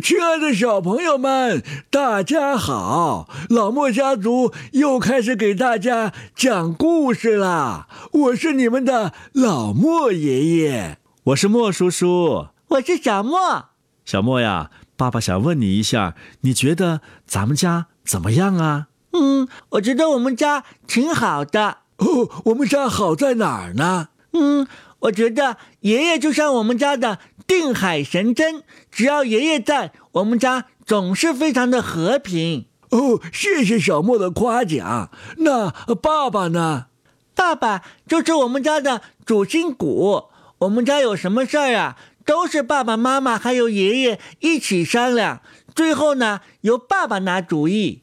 亲爱的小朋友们，大家好！老莫家族又开始给大家讲故事啦。我是你们的老莫爷爷，我是莫叔叔，我是小莫。小莫呀，爸爸想问你一下，你觉得咱们家怎么样啊？嗯，我觉得我们家挺好的。哦，我们家好在哪儿呢？嗯，我觉得爷爷就像我们家的定海神针，只要爷爷在，我们家总是非常的和平。哦，谢谢小莫的夸奖。那爸爸呢？爸爸就是我们家的主心骨。我们家有什么事儿啊，都是爸爸妈妈还有爷爷一起商量，最后呢由爸爸拿主意。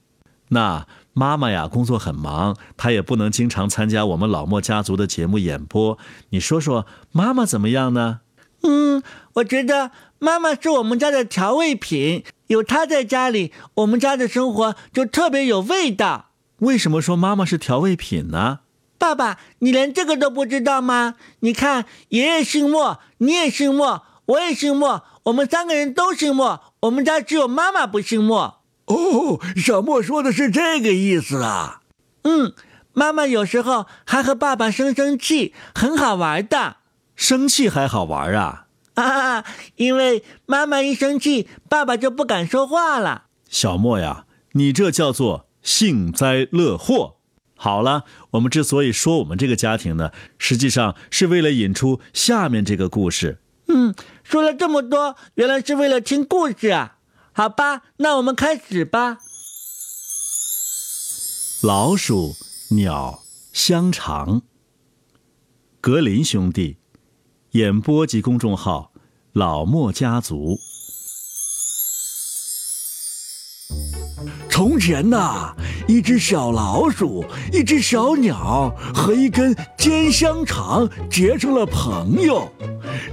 那妈妈呀，工作很忙，她也不能经常参加我们老莫家族的节目演播。你说说，妈妈怎么样呢？嗯，我觉得妈妈是我们家的调味品，有她在家里，我们家的生活就特别有味道。为什么说妈妈是调味品呢？爸爸，你连这个都不知道吗？你看，爷爷姓莫，你也姓莫，我也姓莫，我们三个人都姓莫，我们家只有妈妈不姓莫。哦，小莫说的是这个意思啊。嗯，妈妈有时候还和爸爸生生气，很好玩的。生气还好玩啊？啊，因为妈妈一生气，爸爸就不敢说话了。小莫呀，你这叫做幸灾乐祸。好了，我们之所以说我们这个家庭呢，实际上是为了引出下面这个故事。嗯，说了这么多，原来是为了听故事啊。好吧，那我们开始吧。老鼠、鸟、香肠。格林兄弟。演播及公众号：老莫家族。从前呐，一只小老鼠、一只小鸟和一根尖香肠结成了朋友，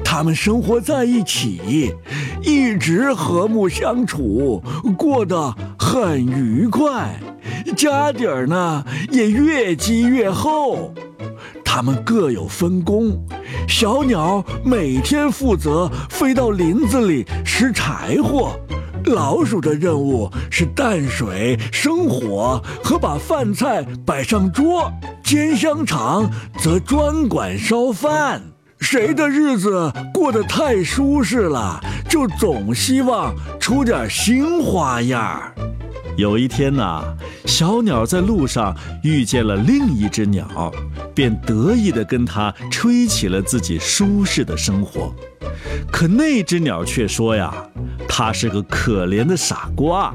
他们生活在一起，一直和睦相处，过得很愉快，家底儿呢也越积越厚。他们各有分工，小鸟每天负责飞到林子里拾柴火，老鼠的任务是淡水生火和把饭菜摆上桌，煎香肠则专管烧饭。谁的日子过得太舒适了，就总希望出点新花样。有一天呐，小鸟在路上遇见了另一只鸟，便得意地跟它吹起了自己舒适的生活。可那只鸟却说呀，它是个可怜的傻瓜，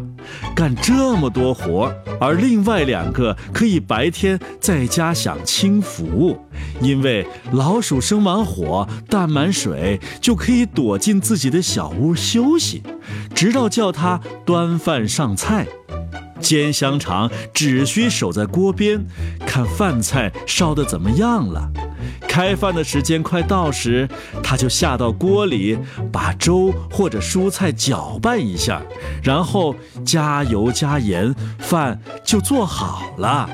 干这么多活，而另外两个可以白天在家享清福，因为老鼠生完火、淡满水，就可以躲进自己的小屋休息，直到叫它端饭上菜。煎香肠只需守在锅边，看饭菜烧得怎么样了。开饭的时间快到时，他就下到锅里，把粥或者蔬菜搅拌一下，然后加油加盐，饭就做好了。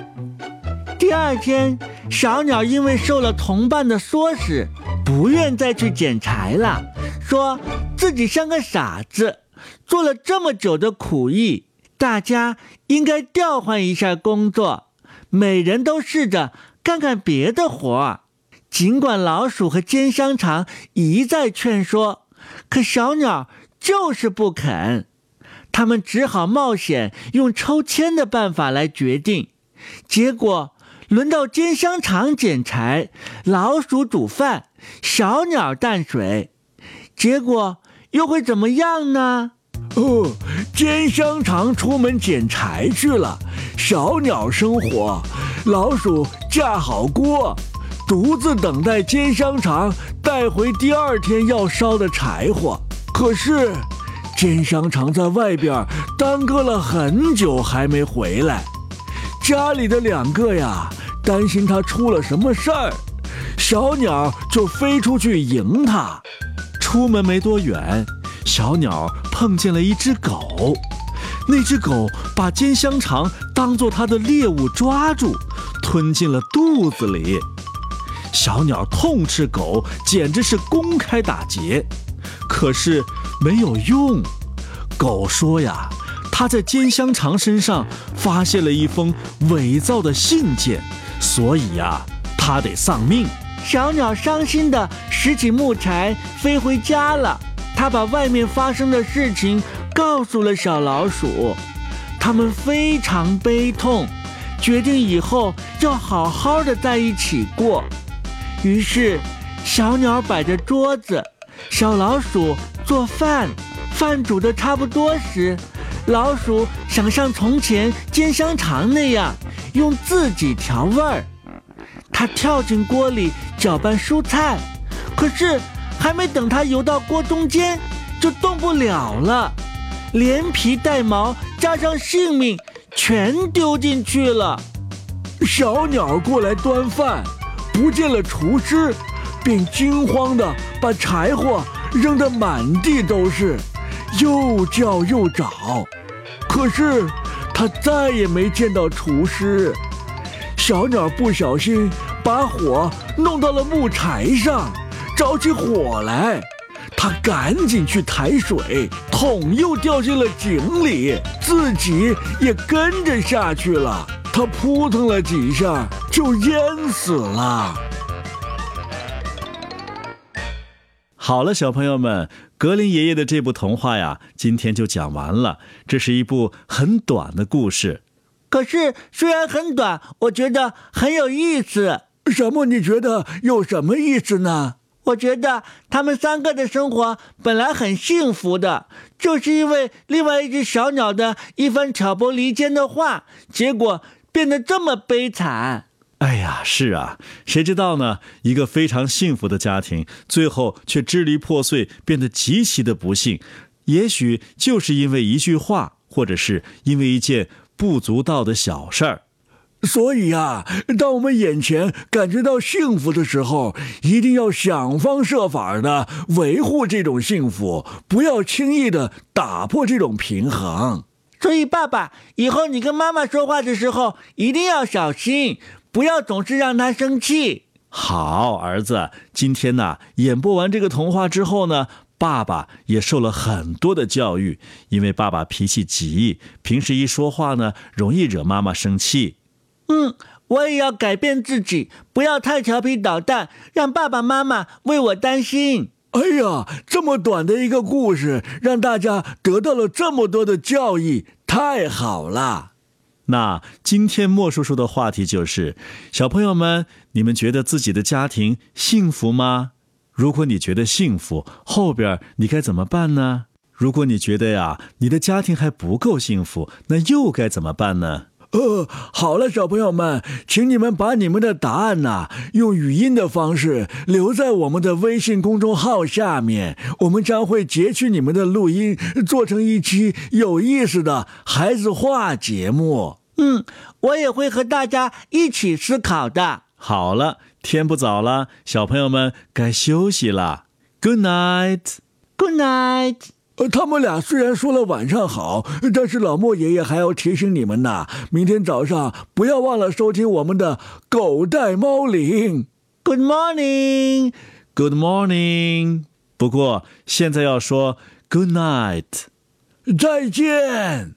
第二天，小鸟因为受了同伴的唆使，不愿再去捡柴了，说自己像个傻子，做了这么久的苦役。大家应该调换一下工作，每人都试着干干别的活儿。尽管老鼠和尖香肠一再劝说，可小鸟就是不肯。他们只好冒险用抽签的办法来决定。结果轮到尖香肠捡柴，老鼠煮饭，小鸟淡水。结果又会怎么样呢？哦，煎香肠出门捡柴去了，小鸟生火，老鼠架好锅，独自等待煎香肠带回第二天要烧的柴火。可是，煎香肠在外边耽搁了很久还没回来，家里的两个呀担心他出了什么事儿，小鸟就飞出去迎他。出门没多远。小鸟碰见了一只狗，那只狗把煎香肠当做它的猎物抓住，吞进了肚子里。小鸟痛斥狗，简直是公开打劫。可是没有用，狗说呀，他在煎香肠身上发现了一封伪造的信件，所以呀，他得丧命。小鸟伤心的拾起木柴，飞回家了。他把外面发生的事情告诉了小老鼠，他们非常悲痛，决定以后要好好的在一起过。于是，小鸟摆着桌子，小老鼠做饭。饭煮的差不多时，老鼠想像从前煎香肠那样，用自己调味儿。它跳进锅里搅拌蔬菜，可是还没等它游到锅中间，就动不了了，连皮带毛加上性命全丢进去了。小鸟过来端饭，不见了厨师，便惊慌地把柴火扔得满地都是。又叫又找，可是他再也没见到厨师。小鸟不小心把火弄到了木柴上，着起火来。他赶紧去抬水，桶又掉进了井里，自己也跟着下去了。他扑腾了几下，就淹死了。好了，小朋友们，格林爷爷的这部童话呀，今天就讲完了。这是一部很短的故事，可是虽然很短，我觉得很有意思。什么？你觉得有什么意思呢？我觉得他们三个的生活本来很幸福的，就是因为另外一只小鸟的一番挑拨离间的话，结果变得这么悲惨。哎呀，是啊，谁知道呢？一个非常幸福的家庭，最后却支离破碎，变得极其的不幸。也许就是因为一句话，或者是因为一件不足道的小事儿。所以啊，当我们眼前感觉到幸福的时候，一定要想方设法的维护这种幸福，不要轻易的打破这种平衡。所以，爸爸，以后你跟妈妈说话的时候一定要小心。不要总是让她生气。好，儿子，今天呢，演播完这个童话之后呢，爸爸也受了很多的教育，因为爸爸脾气急，平时一说话呢，容易惹妈妈生气。嗯，我也要改变自己，不要太调皮捣蛋，让爸爸妈妈为我担心。哎呀，这么短的一个故事，让大家得到了这么多的教育，太好了。那今天莫叔叔的话题就是：小朋友们，你们觉得自己的家庭幸福吗？如果你觉得幸福，后边你该怎么办呢？如果你觉得呀，你的家庭还不够幸福，那又该怎么办呢？呃，好了，小朋友们，请你们把你们的答案呐，用语音的方式留在我们的微信公众号下面，我们将会截取你们的录音，做成一期有意思的孩子话节目。嗯，我也会和大家一起思考的。好了，天不早了，小朋友们该休息了。Good night，Good night。呃，他们俩虽然说了晚上好，但是老莫爷爷还要提醒你们呐，明天早上不要忘了收听我们的狗带猫铃。Good morning，Good morning。不过现在要说 Good night，再见。